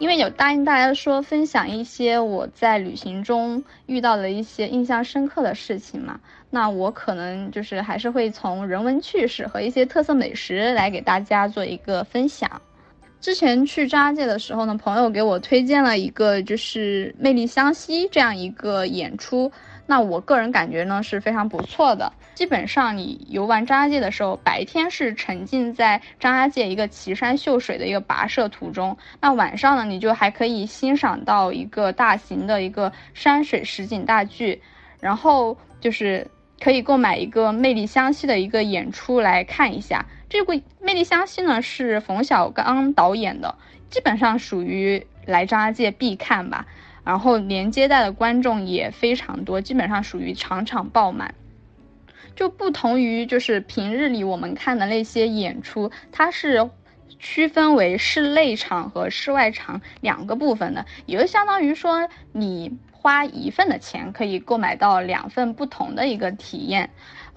因为有答应大家说分享一些我在旅行中遇到的一些印象深刻的事情嘛，那我可能就是还是会从人文趣事和一些特色美食来给大家做一个分享。之前去张家界的时候呢，朋友给我推荐了一个就是魅力湘西这样一个演出。那我个人感觉呢是非常不错的。基本上你游玩张家界的时候，白天是沉浸在张家界一个奇山秀水的一个跋涉途中，那晚上呢，你就还可以欣赏到一个大型的一个山水实景大剧，然后就是可以购买一个魅力湘西的一个演出来看一下。这部魅力湘西呢是冯小刚导演的，基本上属于来张家界必看吧。然后连接带的观众也非常多，基本上属于场场爆满。就不同于就是平日里我们看的那些演出，它是区分为室内场和室外场两个部分的，也就相当于说你花一份的钱可以购买到两份不同的一个体验。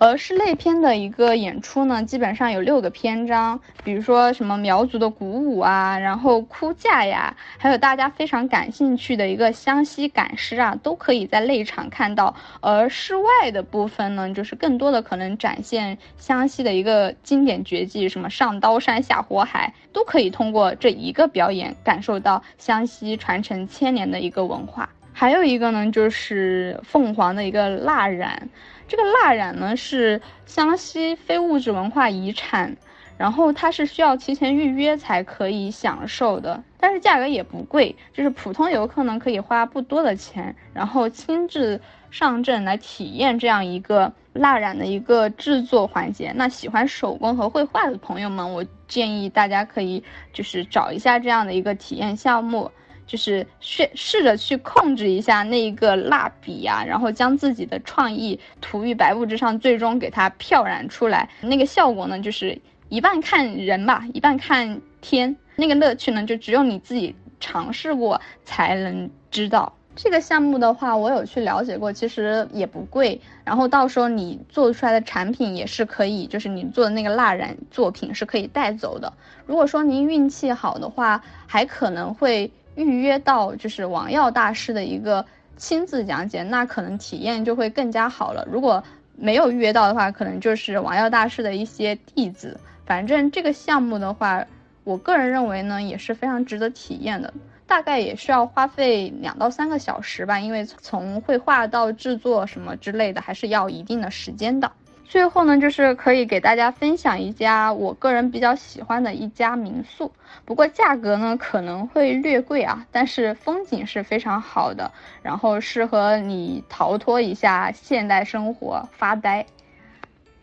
而室内篇的一个演出呢，基本上有六个篇章，比如说什么苗族的鼓舞啊，然后哭嫁呀，还有大家非常感兴趣的一个湘西赶尸啊，都可以在内场看到。而室外的部分呢，就是更多的可能展现湘西的一个经典绝技，什么上刀山下火海，都可以通过这一个表演感受到湘西传承千年的一个文化。还有一个呢，就是凤凰的一个蜡染。这个蜡染呢是湘西非物质文化遗产，然后它是需要提前预约才可以享受的，但是价格也不贵，就是普通游客呢可以花不多的钱，然后亲自上阵来体验这样一个蜡染的一个制作环节。那喜欢手工和绘画的朋友们，我建议大家可以就是找一下这样的一个体验项目。就是试试着去控制一下那一个蜡笔呀，然后将自己的创意涂于白布之上，最终给它漂染出来。那个效果呢，就是一半看人吧，一半看天。那个乐趣呢，就只有你自己尝试过才能知道。这个项目的话，我有去了解过，其实也不贵。然后到时候你做出来的产品也是可以，就是你做的那个蜡染作品是可以带走的。如果说您运气好的话，还可能会。预约到就是王耀大师的一个亲自讲解，那可能体验就会更加好了。如果没有预约到的话，可能就是王耀大师的一些弟子。反正这个项目的话，我个人认为呢也是非常值得体验的，大概也需要花费两到三个小时吧，因为从绘画到制作什么之类的，还是要一定的时间的。最后呢，就是可以给大家分享一家我个人比较喜欢的一家民宿，不过价格呢可能会略贵啊，但是风景是非常好的，然后适合你逃脱一下现代生活发呆。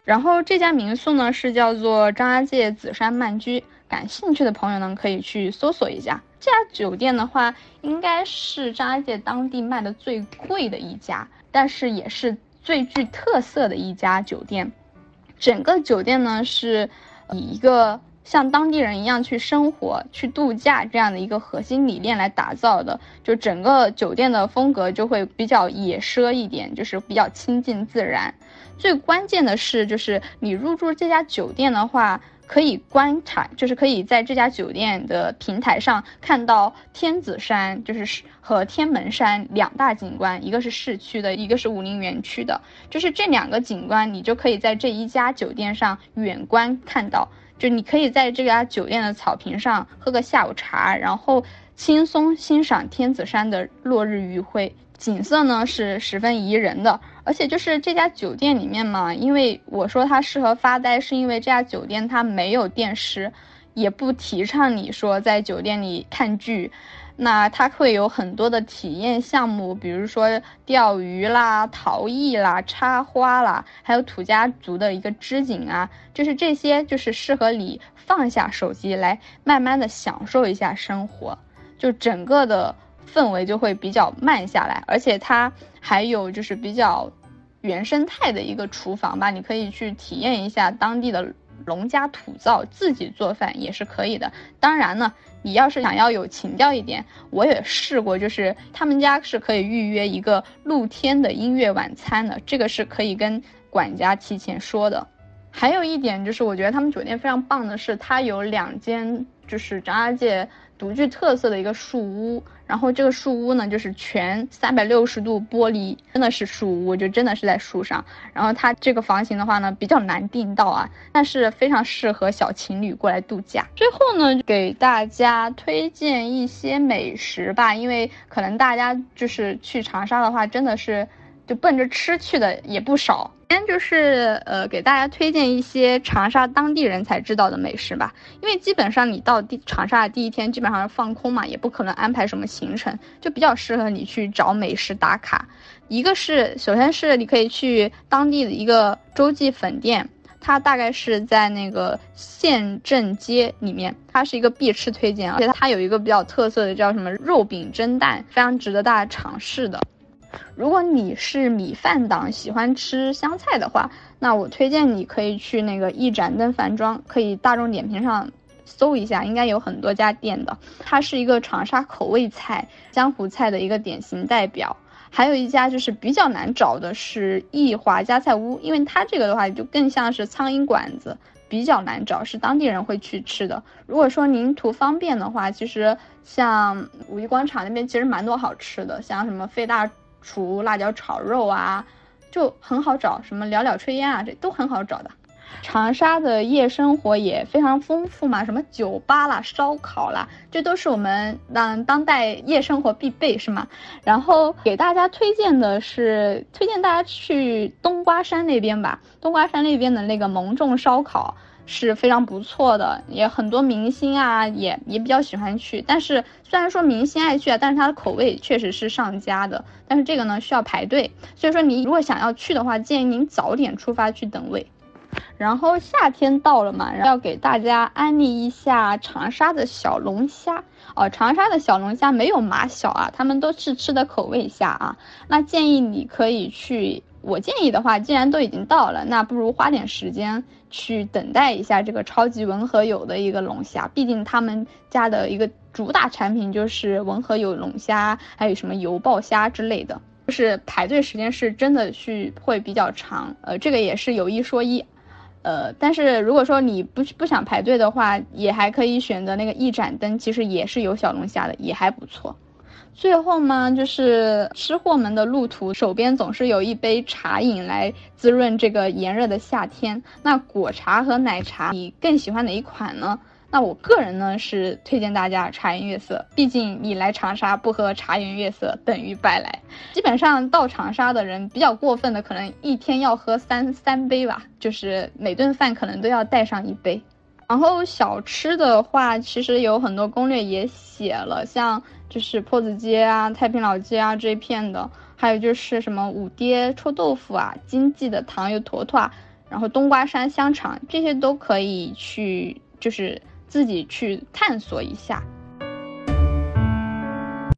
然后这家民宿呢是叫做张家界紫山曼居，感兴趣的朋友呢可以去搜索一下。这家酒店的话，应该是张家界当地卖的最贵的一家，但是也是。最具特色的一家酒店，整个酒店呢是以一个像当地人一样去生活、去度假这样的一个核心理念来打造的。就整个酒店的风格就会比较野奢一点，就是比较亲近自然。最关键的是，就是你入住这家酒店的话。可以观察，就是可以在这家酒店的平台上看到天子山，就是和天门山两大景观，一个是市区的，一个是武陵园区的，就是这两个景观，你就可以在这一家酒店上远观看到，就你可以在这家酒店的草坪上喝个下午茶，然后轻松欣赏天子山的落日余晖。景色呢是十分宜人的，而且就是这家酒店里面嘛，因为我说它适合发呆，是因为这家酒店它没有电视，也不提倡你说在酒店里看剧，那它会有很多的体验项目，比如说钓鱼啦、陶艺啦、插花啦，还有土家族的一个织锦啊，就是这些就是适合你放下手机来慢慢的享受一下生活，就整个的。氛围就会比较慢下来，而且它还有就是比较原生态的一个厨房吧，你可以去体验一下当地的农家土灶，自己做饭也是可以的。当然呢，你要是想要有情调一点，我也试过，就是他们家是可以预约一个露天的音乐晚餐的，这个是可以跟管家提前说的。还有一点就是，我觉得他们酒店非常棒的是，它有两间。就是张家界独具特色的一个树屋。然后这个树屋呢，就是全三百六十度玻璃，真的是树屋，就真的是在树上。然后它这个房型的话呢，比较难订到啊，但是非常适合小情侣过来度假。最后呢，给大家推荐一些美食吧，因为可能大家就是去长沙的话，真的是。就奔着吃去的也不少，先就是呃给大家推荐一些长沙当地人才知道的美食吧，因为基本上你到第长沙的第一天基本上是放空嘛，也不可能安排什么行程，就比较适合你去找美食打卡。一个是首先是你可以去当地的一个洲际粉店，它大概是在那个县镇街里面，它是一个必吃推荐，而且它有一个比较特色的叫什么肉饼蒸蛋，非常值得大家尝试的。如果你是米饭党，喜欢吃湘菜的话，那我推荐你可以去那个一盏灯饭庄，可以大众点评上搜一下，应该有很多家店的。它是一个长沙口味菜、江湖菜的一个典型代表。还有一家就是比较难找的是益华家菜屋，因为它这个的话就更像是苍蝇馆子，比较难找，是当地人会去吃的。如果说您图方便的话，其实像五一广场那边其实蛮多好吃的，像什么费大。厨辣椒炒肉啊，就很好找，什么袅袅炊烟啊，这都很好找的。长沙的夜生活也非常丰富嘛，什么酒吧啦、烧烤啦，这都是我们嗯当代夜生活必备，是吗？然后给大家推荐的是，推荐大家去冬瓜山那边吧，冬瓜山那边的那个蒙众烧烤。是非常不错的，也很多明星啊，也也比较喜欢去。但是虽然说明星爱去啊，但是它的口味确实是上佳的。但是这个呢需要排队，所以说你如果想要去的话，建议您早点出发去等位。然后夏天到了嘛，要给大家安利一下长沙的小龙虾哦。长沙的小龙虾没有马小啊，他们都是吃的口味虾啊。那建议你可以去。我建议的话，既然都已经到了，那不如花点时间去等待一下这个超级文和友的一个龙虾。毕竟他们家的一个主打产品就是文和友龙虾，还有什么油爆虾之类的，就是排队时间是真的去会比较长。呃，这个也是有一说一，呃，但是如果说你不不想排队的话，也还可以选择那个一盏灯，其实也是有小龙虾的，也还不错。最后嘛，就是吃货们的路途，手边总是有一杯茶饮来滋润这个炎热的夏天。那果茶和奶茶，你更喜欢哪一款呢？那我个人呢是推荐大家茶颜悦色，毕竟你来长沙不喝茶颜悦色等于白来。基本上到长沙的人比较过分的，可能一天要喝三三杯吧，就是每顿饭可能都要带上一杯。然后小吃的话，其实有很多攻略也写了，像就是坡子街啊、太平老街啊这一片的，还有就是什么五爹臭豆腐啊、经济的糖油坨坨啊，然后冬瓜山香肠这些都可以去，就是自己去探索一下。